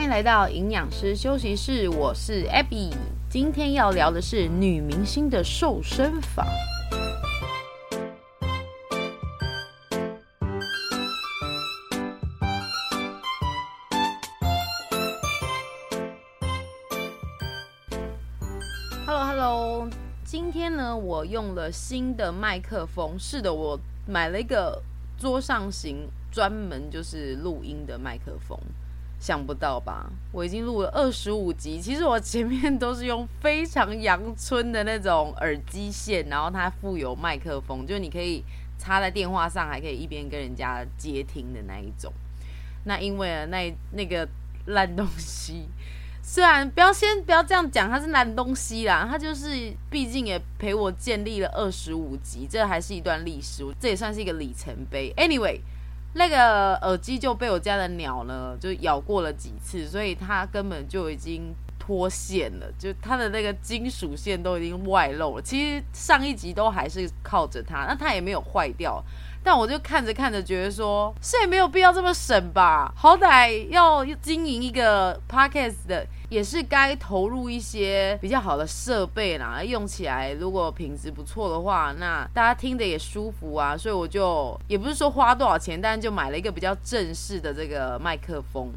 欢迎来到营养师休息室，我是 Abby。今天要聊的是女明星的瘦身法。Hello，Hello，今天呢，我用了新的麦克风。是的，我买了一个桌上型，专门就是录音的麦克风。想不到吧？我已经录了二十五集。其实我前面都是用非常阳春的那种耳机线，然后它附有麦克风，就你可以插在电话上，还可以一边跟人家接听的那一种。那因为，那那个烂东西，虽然不要先不要这样讲，它是烂东西啦，它就是毕竟也陪我建立了二十五集，这还是一段历史，这也算是一个里程碑。Anyway。那个耳机就被我家的鸟呢，就咬过了几次，所以它根本就已经脱线了，就它的那个金属线都已经外露了。其实上一集都还是靠着它，那它也没有坏掉。但我就看着看着，觉得说，是也没有必要这么省吧？好歹要经营一个 podcast 的，也是该投入一些比较好的设备啦，用起来如果品质不错的话，那大家听得也舒服啊。所以我就也不是说花多少钱，但就买了一个比较正式的这个麦克风。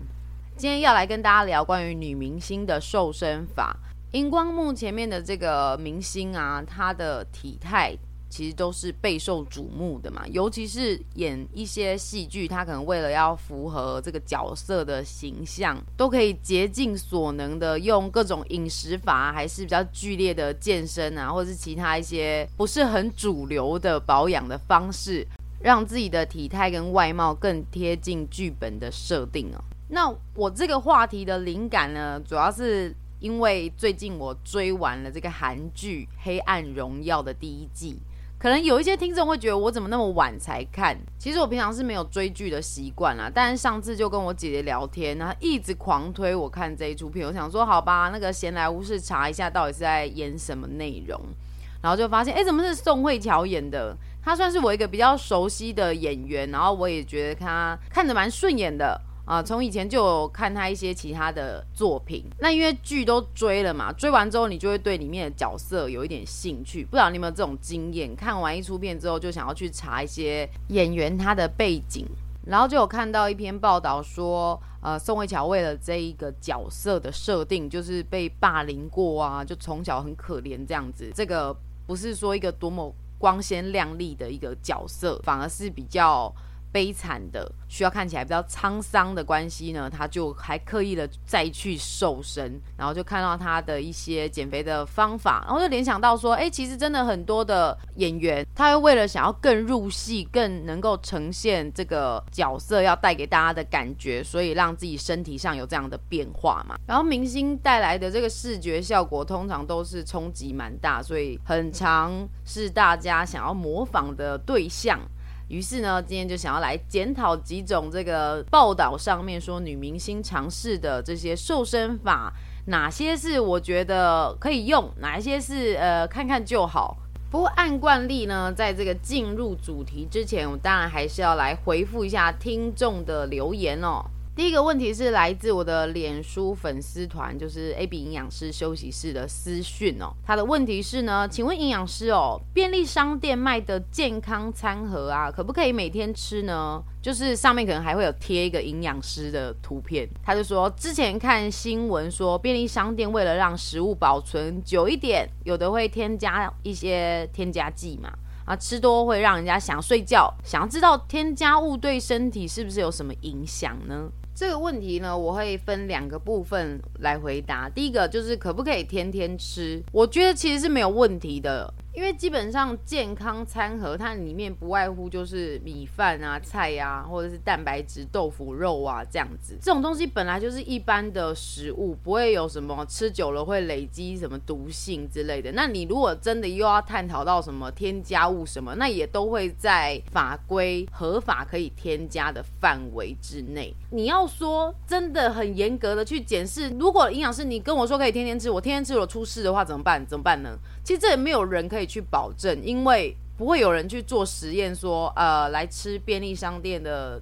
今天要来跟大家聊关于女明星的瘦身法。荧光幕前面的这个明星啊，她的体态。其实都是备受瞩目的嘛，尤其是演一些戏剧，他可能为了要符合这个角色的形象，都可以竭尽所能的用各种饮食法，还是比较剧烈的健身啊，或者是其他一些不是很主流的保养的方式，让自己的体态跟外貌更贴近剧本的设定哦。那我这个话题的灵感呢，主要是因为最近我追完了这个韩剧《黑暗荣耀》的第一季。可能有一些听众会觉得我怎么那么晚才看？其实我平常是没有追剧的习惯啦。但是上次就跟我姐姐聊天，然后一直狂推我看这一出片。我想说，好吧，那个闲来无事查一下到底是在演什么内容，然后就发现，哎，怎么是宋慧乔演的？她算是我一个比较熟悉的演员，然后我也觉得她看着蛮顺眼的。啊，从以前就有看他一些其他的作品，那因为剧都追了嘛，追完之后你就会对里面的角色有一点兴趣。不知道你有没有这种经验？看完一出片之后，就想要去查一些演员他的背景，然后就有看到一篇报道说，呃，宋慧乔为了这一个角色的设定，就是被霸凌过啊，就从小很可怜这样子。这个不是说一个多么光鲜亮丽的一个角色，反而是比较。悲惨的，需要看起来比较沧桑的关系呢，他就还刻意的再去瘦身，然后就看到他的一些减肥的方法，然后就联想到说，哎，其实真的很多的演员，他会为了想要更入戏，更能够呈现这个角色要带给大家的感觉，所以让自己身体上有这样的变化嘛。然后明星带来的这个视觉效果，通常都是冲击蛮大，所以很常是大家想要模仿的对象。于是呢，今天就想要来检讨几种这个报道上面说女明星尝试的这些瘦身法，哪些是我觉得可以用，哪一些是呃看看就好。不过按惯例呢，在这个进入主题之前，我当然还是要来回复一下听众的留言哦。第一个问题是来自我的脸书粉丝团，就是 AB 营养师休息室的私讯哦。他的问题是呢，请问营养师哦，便利商店卖的健康餐盒啊，可不可以每天吃呢？就是上面可能还会有贴一个营养师的图片。他就说，之前看新闻说，便利商店为了让食物保存久一点，有的会添加一些添加剂嘛。啊，吃多会让人家想睡觉。想要知道添加物对身体是不是有什么影响呢？这个问题呢，我会分两个部分来回答。第一个就是可不可以天天吃？我觉得其实是没有问题的。因为基本上健康餐盒它里面不外乎就是米饭啊、菜、啊，或者是蛋白质、豆腐、肉啊这样子。这种东西本来就是一般的食物，不会有什么吃久了会累积什么毒性之类的。那你如果真的又要探讨到什么添加物什么，那也都会在法规合法可以添加的范围之内。你要说真的很严格的去检视，如果营养师你跟我说可以天天吃，我天天吃我出事的话怎么办？怎么办呢？其实这也没有人可以去保证，因为不会有人去做实验说，呃，来吃便利商店的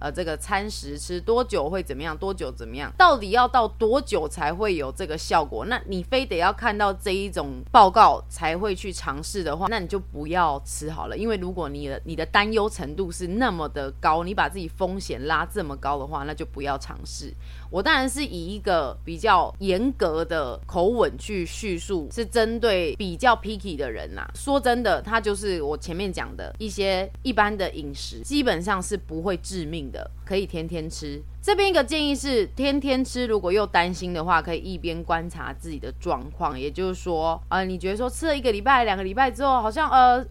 呃这个餐食吃多久会怎么样，多久怎么样，到底要到多久才会有这个效果？那你非得要看到这一种报告才会去尝试的话，那你就不要吃好了，因为如果你的你的担忧程度是那么的高，你把自己风险拉这么高的话，那就不要尝试。我当然是以一个比较严格的口吻去叙述，是针对比较 picky 的人呐。说真的，他就是我前面讲的一些一般的饮食，基本上是不会致命可以天天吃。这边一个建议是，天天吃，如果又担心的话，可以一边观察自己的状况，也就是说，呃，你觉得说吃了一个礼拜、两个礼拜之后，好像呃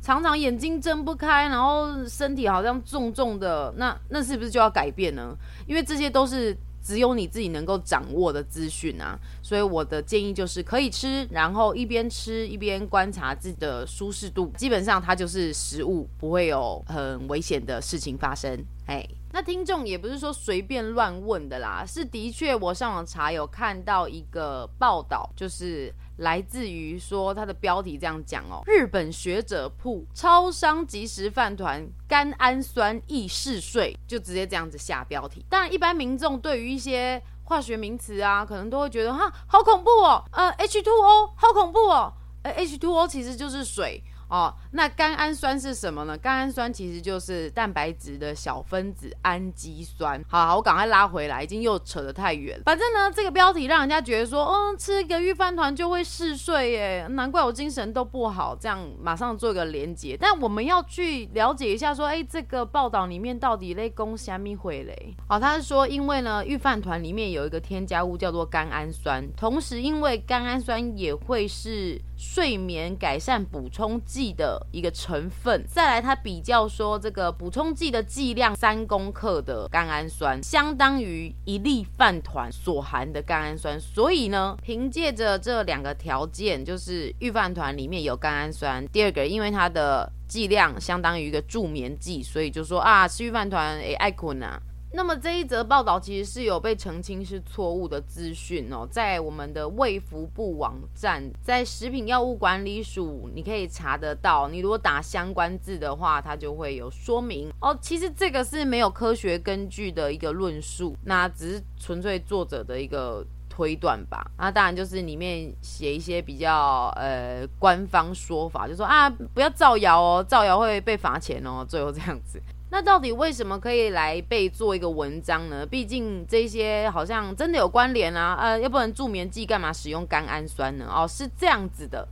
常常眼睛睁不开，然后身体好像重重的，那那是不是就要改变呢？因为这些都是。只有你自己能够掌握的资讯啊，所以我的建议就是可以吃，然后一边吃一边观察自己的舒适度，基本上它就是食物，不会有很危险的事情发生。哎，那听众也不是说随便乱问的啦，是的确我上网查有看到一个报道，就是。来自于说它的标题这样讲哦，日本学者铺超商即食饭团甘氨酸易嗜睡，就直接这样子下标题。但，一般民众对于一些化学名词啊，可能都会觉得哈，好恐怖哦，呃，H2O 好恐怖哦，呃，H2O 其实就是水。哦，那甘氨酸是什么呢？甘氨酸其实就是蛋白质的小分子氨基酸。好，好，我赶快拉回来，已经又扯得太远。反正呢，这个标题让人家觉得说，嗯，吃一个御饭团就会嗜睡耶，难怪我精神都不好。这样马上做一个连结。但我们要去了解一下，说，哎，这个报道里面到底在讲虾米话嘞？好，他是说，因为呢，御饭团里面有一个添加物叫做甘氨酸，同时因为甘氨酸也会是睡眠改善补充剂。的一个成分，再来它比较说这个补充剂的剂量，三公克的甘氨酸相当于一粒饭团所含的甘氨酸，所以呢，凭借着这两个条件，就是御饭团里面有甘氨酸，第二个因为它的剂量相当于一个助眠剂，所以就说啊，吃御饭团诶爱困啊。那么这一则报道其实是有被澄清是错误的资讯哦，在我们的卫福部网站，在食品药物管理署，你可以查得到。你如果打相关字的话，它就会有说明哦。其实这个是没有科学根据的一个论述，那只是纯粹作者的一个推断吧。那当然就是里面写一些比较呃官方说法，就说啊不要造谣哦，造谣会被罚钱哦，最后这样子。那到底为什么可以来被做一个文章呢？毕竟这些好像真的有关联啊，呃，要不然助眠剂干嘛使用甘氨酸呢？哦，是这样子的。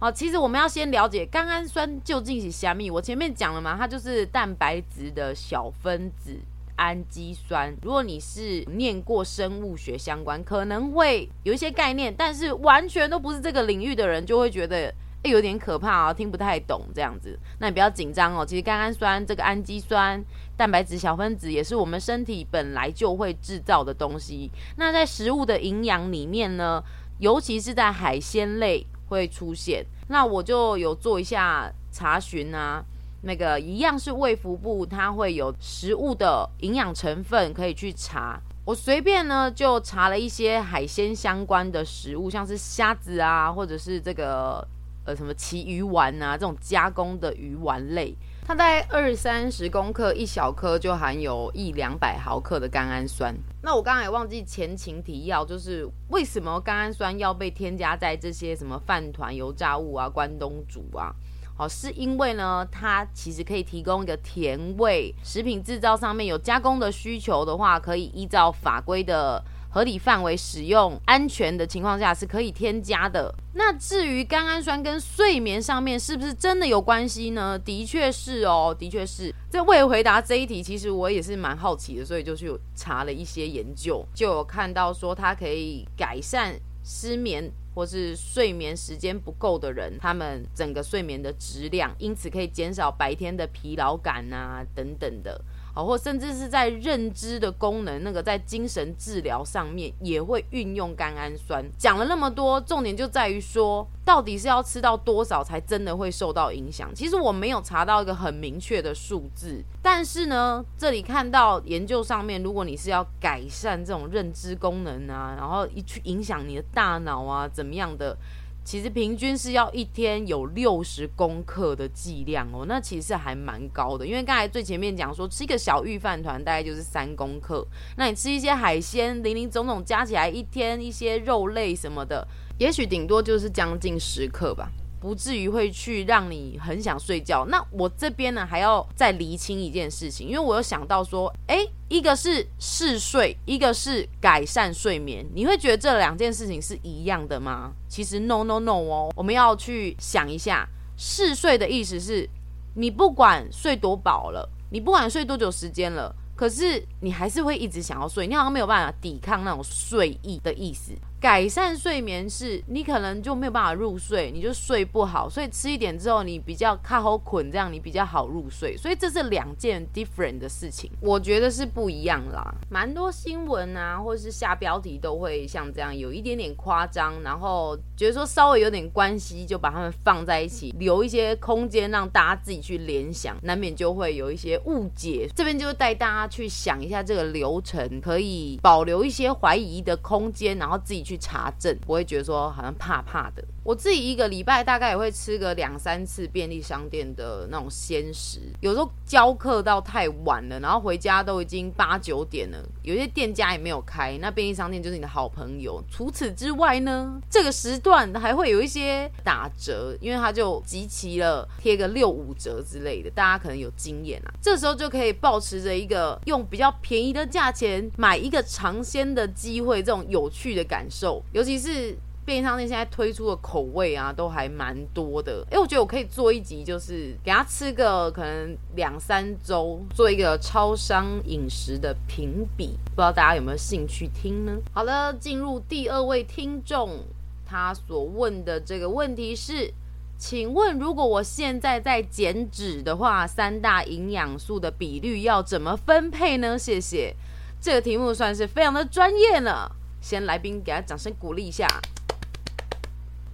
哦，其实我们要先了解甘氨酸究竟是虾米。我前面讲了嘛，它就是蛋白质的小分子氨基酸。如果你是念过生物学相关，可能会有一些概念，但是完全都不是这个领域的人，就会觉得。欸、有点可怕啊，听不太懂这样子。那你不要紧张哦。其实甘氨酸这个氨基酸蛋白质小分子也是我们身体本来就会制造的东西。那在食物的营养里面呢，尤其是在海鲜类会出现。那我就有做一下查询啊，那个一样是卫福部，它会有食物的营养成分可以去查。我随便呢就查了一些海鲜相关的食物，像是虾子啊，或者是这个。什么旗鱼丸啊，这种加工的鱼丸类，它在二三十公克一小颗就含有一两百毫克的甘氨酸。那我刚才忘记前情提要，就是为什么甘氨酸要被添加在这些什么饭团、油炸物啊、关东煮啊？好，是因为呢，它其实可以提供一个甜味。食品制造上面有加工的需求的话，可以依照法规的。合理范围使用、安全的情况下是可以添加的。那至于甘氨酸跟睡眠上面是不是真的有关系呢？的确是哦，的确是。这为了回答这一题，其实我也是蛮好奇的，所以就去查了一些研究，就有看到说它可以改善失眠或是睡眠时间不够的人，他们整个睡眠的质量，因此可以减少白天的疲劳感啊等等的。或甚至是在认知的功能，那个在精神治疗上面也会运用甘氨酸。讲了那么多，重点就在于说，到底是要吃到多少才真的会受到影响？其实我没有查到一个很明确的数字，但是呢，这里看到研究上面，如果你是要改善这种认知功能啊，然后一去影响你的大脑啊，怎么样的？其实平均是要一天有六十公克的剂量哦，那其实还蛮高的。因为刚才最前面讲说，吃一个小玉饭团大概就是三公克，那你吃一些海鲜，零零总总加起来一天一些肉类什么的，也许顶多就是将近十克吧。不至于会去让你很想睡觉。那我这边呢，还要再厘清一件事情，因为我有想到说，诶，一个是嗜睡，一个是改善睡眠，你会觉得这两件事情是一样的吗？其实 no no no 哦，我们要去想一下，嗜睡的意思是，你不管睡多饱了，你不管睡多久时间了，可是你还是会一直想要睡，你好像没有办法抵抗那种睡意的意思。改善睡眠是你可能就没有办法入睡，你就睡不好，所以吃一点之后你比较靠好困，这样你比较好入睡。所以这是两件 different 的事情，我觉得是不一样啦。蛮多新闻啊，或是下标题都会像这样有一点点夸张，然后觉得说稍微有点关系就把它们放在一起，留一些空间让大家自己去联想，难免就会有一些误解。这边就带大家去想一下这个流程，可以保留一些怀疑的空间，然后自己去。查证，不会觉得说好像怕怕的。我自己一个礼拜大概也会吃个两三次便利商店的那种鲜食，有时候教课到太晚了，然后回家都已经八九点了，有些店家也没有开，那便利商店就是你的好朋友。除此之外呢，这个时段还会有一些打折，因为它就集齐了，贴个六五折之类的，大家可能有经验啊。这时候就可以抱持着一个用比较便宜的价钱买一个尝鲜的机会，这种有趣的感受，尤其是。便利商店现在推出的口味啊，都还蛮多的。哎，我觉得我可以做一集，就是给他吃个可能两三周，做一个超商饮食的评比，不知道大家有没有兴趣听呢？好了，进入第二位听众，他所问的这个问题是：请问如果我现在在减脂的话，三大营养素的比率要怎么分配呢？谢谢。这个题目算是非常的专业呢。先来宾给他掌声鼓励一下。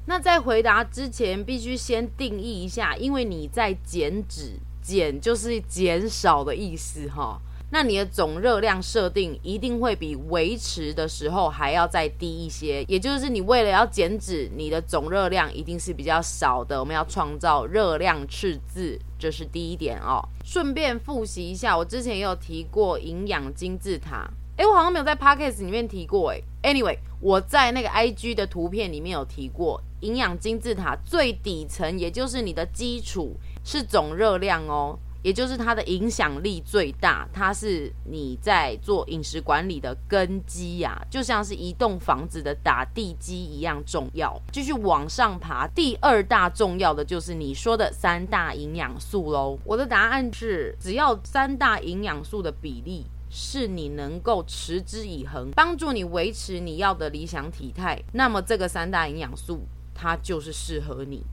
那在回答之前，必须先定义一下，因为你在减脂，减就是减少的意思哈。那你的总热量设定一定会比维持的时候还要再低一些，也就是你为了要减脂，你的总热量一定是比较少的。我们要创造热量赤字，这是第一点哦。顺便复习一下，我之前也有提过营养金字塔。诶，我好像没有在 Podcast 里面提过诶。Anyway，我在那个 IG 的图片里面有提过，营养金字塔最底层，也就是你的基础是总热量哦，也就是它的影响力最大，它是你在做饮食管理的根基呀、就像是一栋房子的打地基一样重要。继续往上爬，第二大重要的就是你说的三大营养素喽。我的答案是，只要三大营养素的比例。是你能够持之以恒，帮助你维持你要的理想体态，那么这个三大营养素它就是适合你。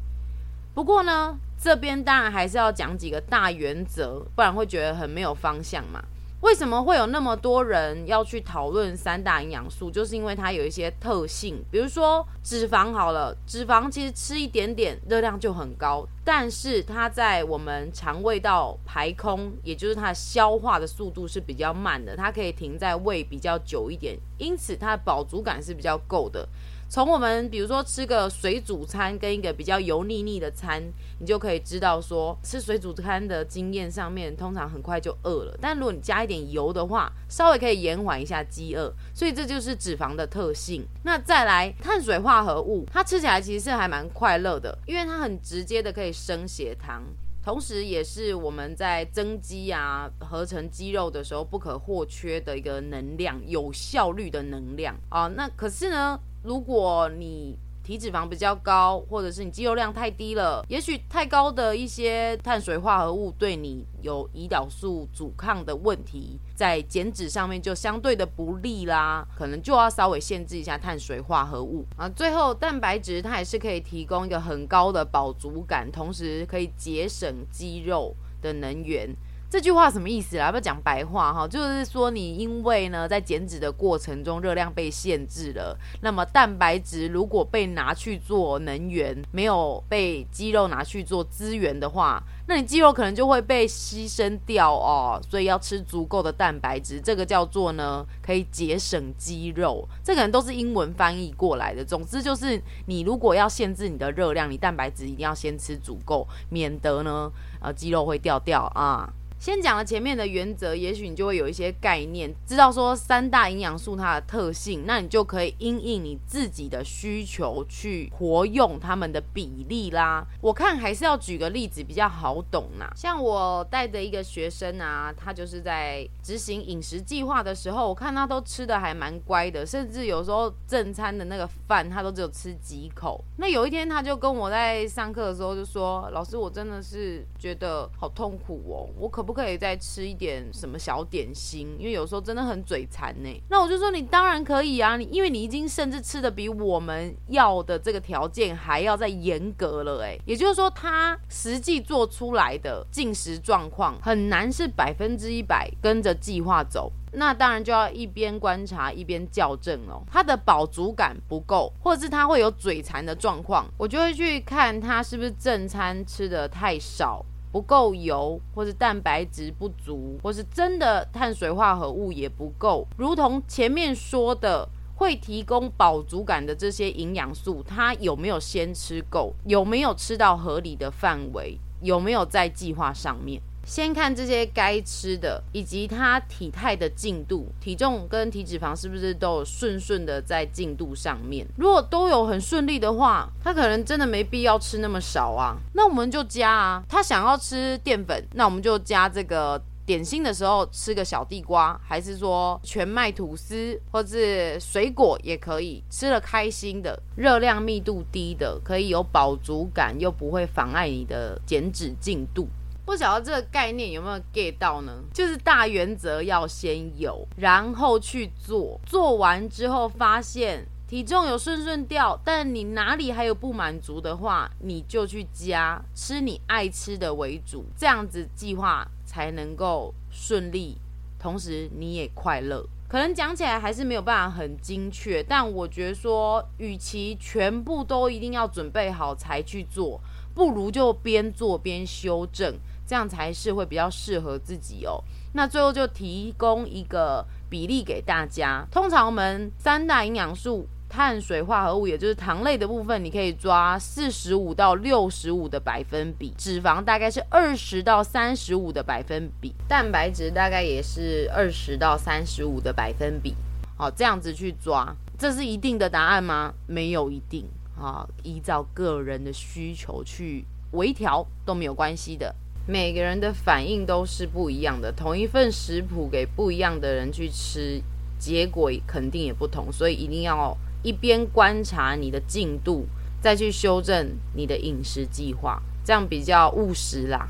不过呢，这边当然还是要讲几个大原则，不然会觉得很没有方向嘛。为什么会有那么多人要去讨论三大营养素？就是因为它有一些特性，比如说脂肪好了，脂肪其实吃一点点热量就很高，但是它在我们肠胃道排空，也就是它消化的速度是比较慢的，它可以停在胃比较久一点，因此它的饱足感是比较够的。从我们比如说吃个水煮餐跟一个比较油腻腻的餐，你就可以知道说吃水煮餐的经验上面，通常很快就饿了。但如果你加一点油的话，稍微可以延缓一下饥饿。所以这就是脂肪的特性。那再来碳水化合物，它吃起来其实是还蛮快乐的，因为它很直接的可以升血糖，同时也是我们在增肌啊、合成肌肉的时候不可或缺的一个能量，有效率的能量啊。那可是呢，如果你体脂肪比较高，或者是你肌肉量太低了，也许太高的一些碳水化合物对你有胰岛素阻抗的问题，在减脂上面就相对的不利啦，可能就要稍微限制一下碳水化合物啊。最后，蛋白质它也是可以提供一个很高的饱足感，同时可以节省肌肉的能源。这句话什么意思啦？要不要讲白话哈？就是说你因为呢在减脂的过程中热量被限制了，那么蛋白质如果被拿去做能源，没有被肌肉拿去做资源的话，那你肌肉可能就会被牺牲掉哦。所以要吃足够的蛋白质，这个叫做呢可以节省肌肉。这可能都是英文翻译过来的。总之就是你如果要限制你的热量，你蛋白质一定要先吃足够，免得呢呃肌肉会掉掉啊。先讲了前面的原则，也许你就会有一些概念，知道说三大营养素它的特性，那你就可以因应你自己的需求去活用它们的比例啦。我看还是要举个例子比较好懂啦。像我带的一个学生啊，他就是在执行饮食计划的时候，我看他都吃的还蛮乖的，甚至有时候正餐的那个饭他都只有吃几口。那有一天他就跟我在上课的时候就说：“老师，我真的是觉得好痛苦哦，我可不？”可以再吃一点什么小点心，因为有时候真的很嘴馋呢。那我就说你当然可以啊，你因为你已经甚至吃的比我们要的这个条件还要再严格了哎。也就是说，他实际做出来的进食状况很难是百分之一百跟着计划走。那当然就要一边观察一边校正哦。他的饱足感不够，或者是他会有嘴馋的状况，我就会去看他是不是正餐吃的太少。不够油，或是蛋白质不足，或是真的碳水化合物也不够，如同前面说的，会提供饱足感的这些营养素，它有没有先吃够？有没有吃到合理的范围？有没有在计划上面？先看这些该吃的，以及他体态的进度，体重跟体脂肪是不是都有顺顺的在进度上面？如果都有很顺利的话，他可能真的没必要吃那么少啊。那我们就加啊。他想要吃淀粉，那我们就加这个点心的时候吃个小地瓜，还是说全麦吐司，或是水果也可以，吃了开心的，热量密度低的，可以有饱足感，又不会妨碍你的减脂进度。不晓得这个概念有没有 get 到呢？就是大原则要先有，然后去做，做完之后发现体重有顺顺掉，但你哪里还有不满足的话，你就去加，吃你爱吃的为主，这样子计划才能够顺利，同时你也快乐。可能讲起来还是没有办法很精确，但我觉得说，与其全部都一定要准备好才去做，不如就边做边修正。这样才是会比较适合自己哦。那最后就提供一个比例给大家。通常我们三大营养素，碳水化合物，也就是糖类的部分，你可以抓四十五到六十五的百分比；脂肪大概是二十到三十五的百分比；蛋白质大概也是二十到三十五的百分比。好，这样子去抓，这是一定的答案吗？没有一定啊，依照个人的需求去微调都没有关系的。每个人的反应都是不一样的，同一份食谱给不一样的人去吃，结果肯定也不同，所以一定要一边观察你的进度，再去修正你的饮食计划，这样比较务实啦。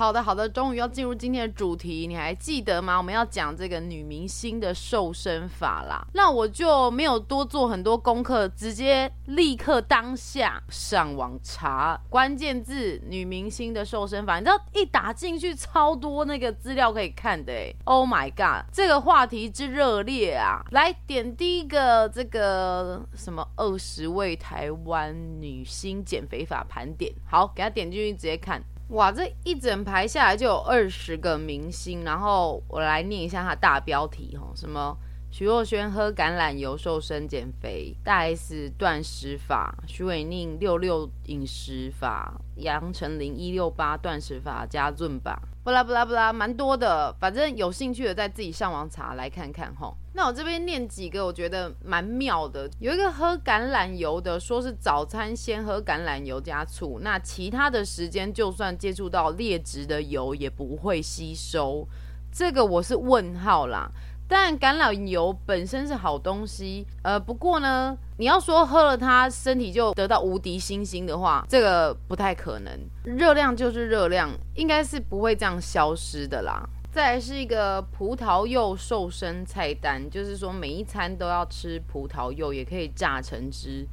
好的，好的，终于要进入今天的主题，你还记得吗？我们要讲这个女明星的瘦身法啦。那我就没有多做很多功课，直接立刻当下上网查关键字“女明星的瘦身法”，你知道一打进去超多那个资料可以看的诶。Oh my god，这个话题之热烈啊！来点第一个这个什么二十位台湾女星减肥法盘点，好，给他点进去直接看。哇，这一整排下来就有二十个明星，然后我来念一下它大标题哦，什么徐若瑄喝橄榄油瘦身减肥，大 S 断食法，徐伟宁六六饮食法，杨丞琳一六八断食法加润吧。不啦不啦不啦，蛮多的，反正有兴趣的再自己上网查来看看吼。那我这边念几个，我觉得蛮妙的。有一个喝橄榄油的，说是早餐先喝橄榄油加醋，那其他的时间就算接触到劣质的油也不会吸收。这个我是问号啦。但橄榄油本身是好东西，呃，不过呢，你要说喝了它身体就得到无敌星星的话，这个不太可能。热量就是热量，应该是不会这样消失的啦。再来是一个葡萄柚瘦身菜单，就是说每一餐都要吃葡萄柚，也可以榨成汁，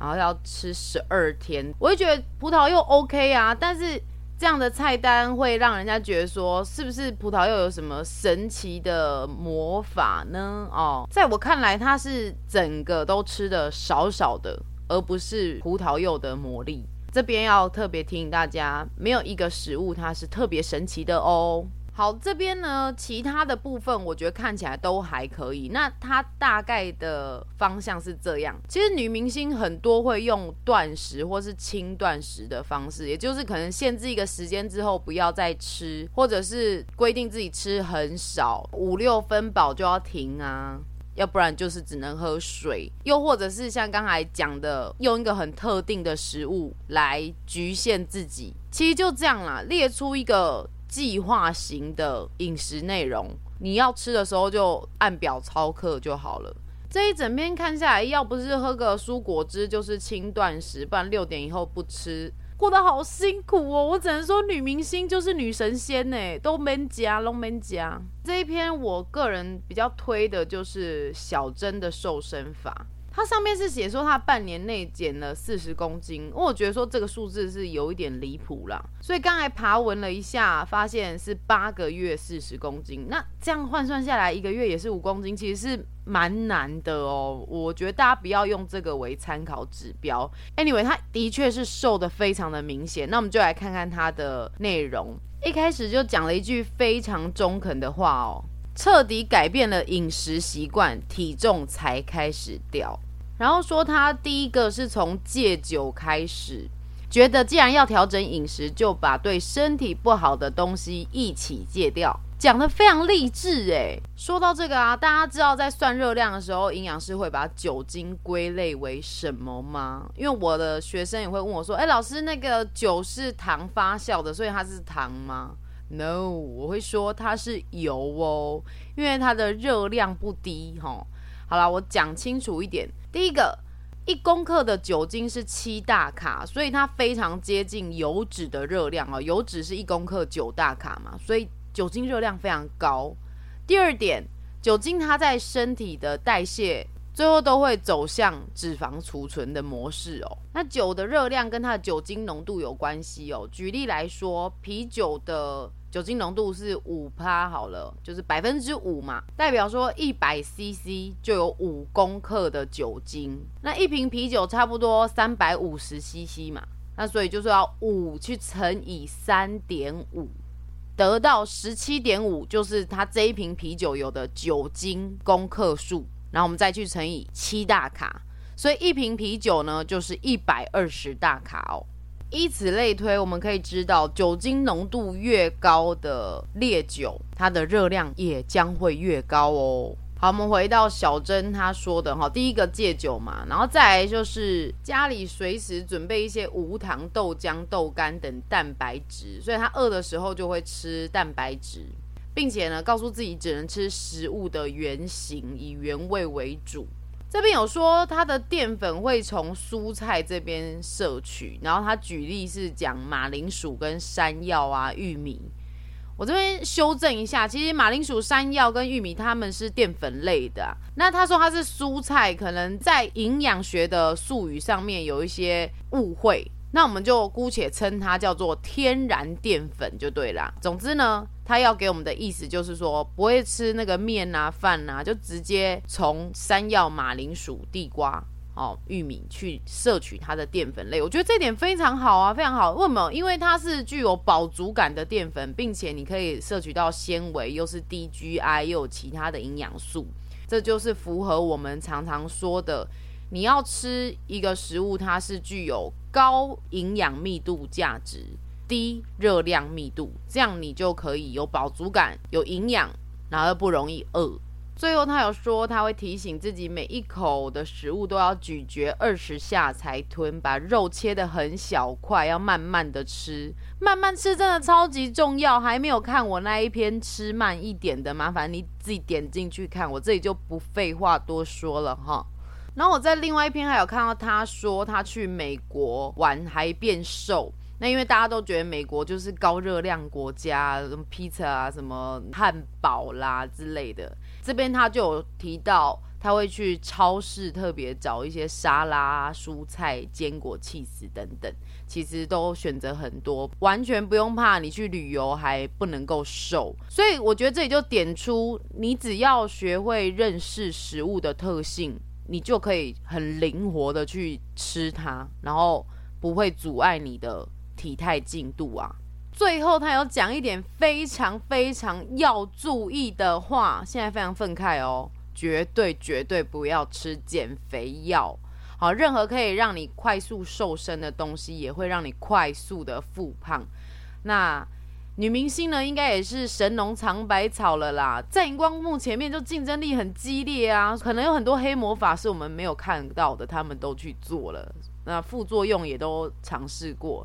然后要吃十二天。我会觉得葡萄柚 OK 啊，但是这样的菜单会让人家觉得说，是不是葡萄柚有什么神奇的魔法呢？哦，在我看来，它是整个都吃的少少的，而不是葡萄柚的魔力。这边要特别提醒大家，没有一个食物它是特别神奇的哦。好，这边呢，其他的部分我觉得看起来都还可以。那它大概的方向是这样。其实女明星很多会用断食或是轻断食的方式，也就是可能限制一个时间之后不要再吃，或者是规定自己吃很少，五六分饱就要停啊，要不然就是只能喝水，又或者是像刚才讲的，用一个很特定的食物来局限自己。其实就这样啦，列出一个。计划型的饮食内容，你要吃的时候就按表操课就好了。这一整篇看下来，要不是喝个蔬果汁，就是轻断食，不然六点以后不吃，过得好辛苦哦。我只能说，女明星就是女神仙呢，都免加，都免加。这一篇我个人比较推的就是小珍的瘦身法。它上面是写说他半年内减了四十公斤，我觉得说这个数字是有一点离谱了，所以刚才爬文了一下，发现是八个月四十公斤，那这样换算下来一个月也是五公斤，其实是蛮难的哦。我觉得大家不要用这个为参考指标。Anyway，他的确是瘦得非常的明显，那我们就来看看他的内容。一开始就讲了一句非常中肯的话哦，彻底改变了饮食习惯，体重才开始掉。然后说他第一个是从戒酒开始，觉得既然要调整饮食，就把对身体不好的东西一起戒掉，讲得非常励志诶。说到这个啊，大家知道在算热量的时候，营养师会把酒精归类为什么吗？因为我的学生也会问我说，哎，老师，那个酒是糖发酵的，所以它是糖吗？No，我会说它是油哦，因为它的热量不低齁。好了，我讲清楚一点。第一个，一公克的酒精是七大卡，所以它非常接近油脂的热量哦。油脂是一公克九大卡嘛，所以酒精热量非常高。第二点，酒精它在身体的代谢最后都会走向脂肪储存的模式哦。那酒的热量跟它的酒精浓度有关系哦。举例来说，啤酒的酒精浓度是五趴好了，就是百分之五嘛，代表说一百 CC 就有五公克的酒精。那一瓶啤酒差不多三百五十 CC 嘛，那所以就是要五去乘以三点五，得到十七点五，就是它这一瓶啤酒有的酒精公克数。然后我们再去乘以七大卡，所以一瓶啤酒呢就是一百二十大卡哦。以此类推，我们可以知道，酒精浓度越高的烈酒，它的热量也将会越高哦。好，我们回到小珍她说的哈，第一个戒酒嘛，然后再来就是家里随时准备一些无糖豆浆、豆干等蛋白质，所以他饿的时候就会吃蛋白质，并且呢，告诉自己只能吃食物的原型，以原味为主。这边有说它的淀粉会从蔬菜这边摄取，然后他举例是讲马铃薯跟山药啊、玉米。我这边修正一下，其实马铃薯、山药跟玉米它们是淀粉类的。那他说它是蔬菜，可能在营养学的术语上面有一些误会。那我们就姑且称它叫做天然淀粉就对了。总之呢，它要给我们的意思就是说，不会吃那个面啊、饭啊，就直接从山药、马铃薯、地瓜、哦、玉米去摄取它的淀粉类。我觉得这点非常好啊，非常好。为什么？因为它是具有饱足感的淀粉，并且你可以摄取到纤维，又是低 GI，又有其他的营养素，这就是符合我们常常说的。你要吃一个食物，它是具有高营养密度价值、低热量密度，这样你就可以有饱足感、有营养，然后又不容易饿。最后他有说，他会提醒自己每一口的食物都要咀嚼二十下才吞，把肉切得很小块，要慢慢的吃，慢慢吃真的超级重要。还没有看我那一篇吃慢一点的，麻烦你自己点进去看，我这里就不废话多说了哈。然后我在另外一篇还有看到他说他去美国玩还变瘦，那因为大家都觉得美国就是高热量国家，什么披萨啊、什么汉堡啦之类的。这边他就有提到他会去超市特别找一些沙拉、蔬菜、坚果、起司等等，其实都选择很多，完全不用怕你去旅游还不能够瘦。所以我觉得这里就点出，你只要学会认识食物的特性，你就可以很灵活的去吃它，然后不会阻碍你的体态进度啊。最后，他有讲一点非常非常要注意的话，现在非常愤慨哦。绝对绝对不要吃减肥药，好，任何可以让你快速瘦身的东西，也会让你快速的复胖。那女明星呢，应该也是神农尝百草了啦，在荧光幕前面就竞争力很激烈啊，可能有很多黑魔法是我们没有看到的，他们都去做了，那副作用也都尝试过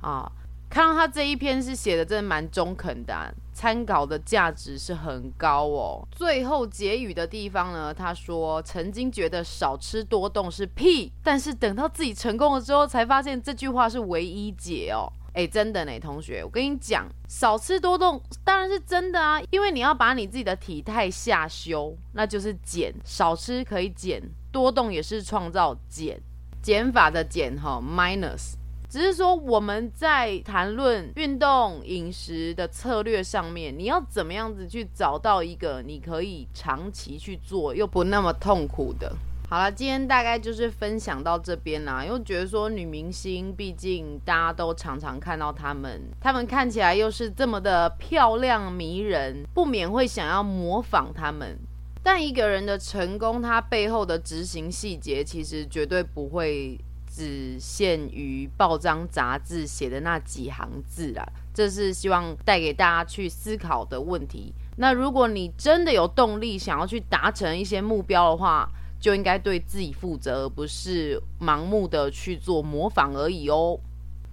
啊。看到他这一篇是写的真的蛮中肯的啊，参考的价值是很高哦。最后结语的地方呢，他说曾经觉得少吃多动是屁，但是等到自己成功了之后，才发现这句话是唯一解哦。哎，真的呢，同学，我跟你讲，少吃多动当然是真的啊，因为你要把你自己的体态下修，那就是减，少吃可以减，多动也是创造减，减法的减哈，minus。只是说我们在谈论运动饮食的策略上面，你要怎么样子去找到一个你可以长期去做又不那么痛苦的。好了，今天大概就是分享到这边啦。因为觉得说女明星，毕竟大家都常常看到她们，她们看起来又是这么的漂亮迷人，不免会想要模仿她们。但一个人的成功，他背后的执行细节，其实绝对不会。只限于报章杂志写的那几行字啦，这是希望带给大家去思考的问题。那如果你真的有动力想要去达成一些目标的话，就应该对自己负责，而不是盲目的去做模仿而已哦。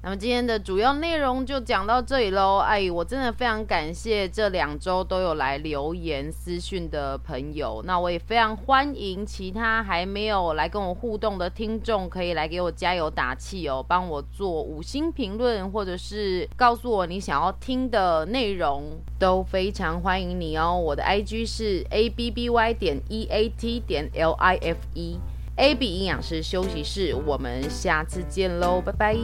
那么今天的主要内容就讲到这里喽。哎，我真的非常感谢这两周都有来留言私讯的朋友。那我也非常欢迎其他还没有来跟我互动的听众，可以来给我加油打气哦，帮我做五星评论，或者是告诉我你想要听的内容，都非常欢迎你哦。我的 IG 是 a b b y 点 e a t 点 l i f e，A B 营养师休息室，我们下次见喽，拜拜。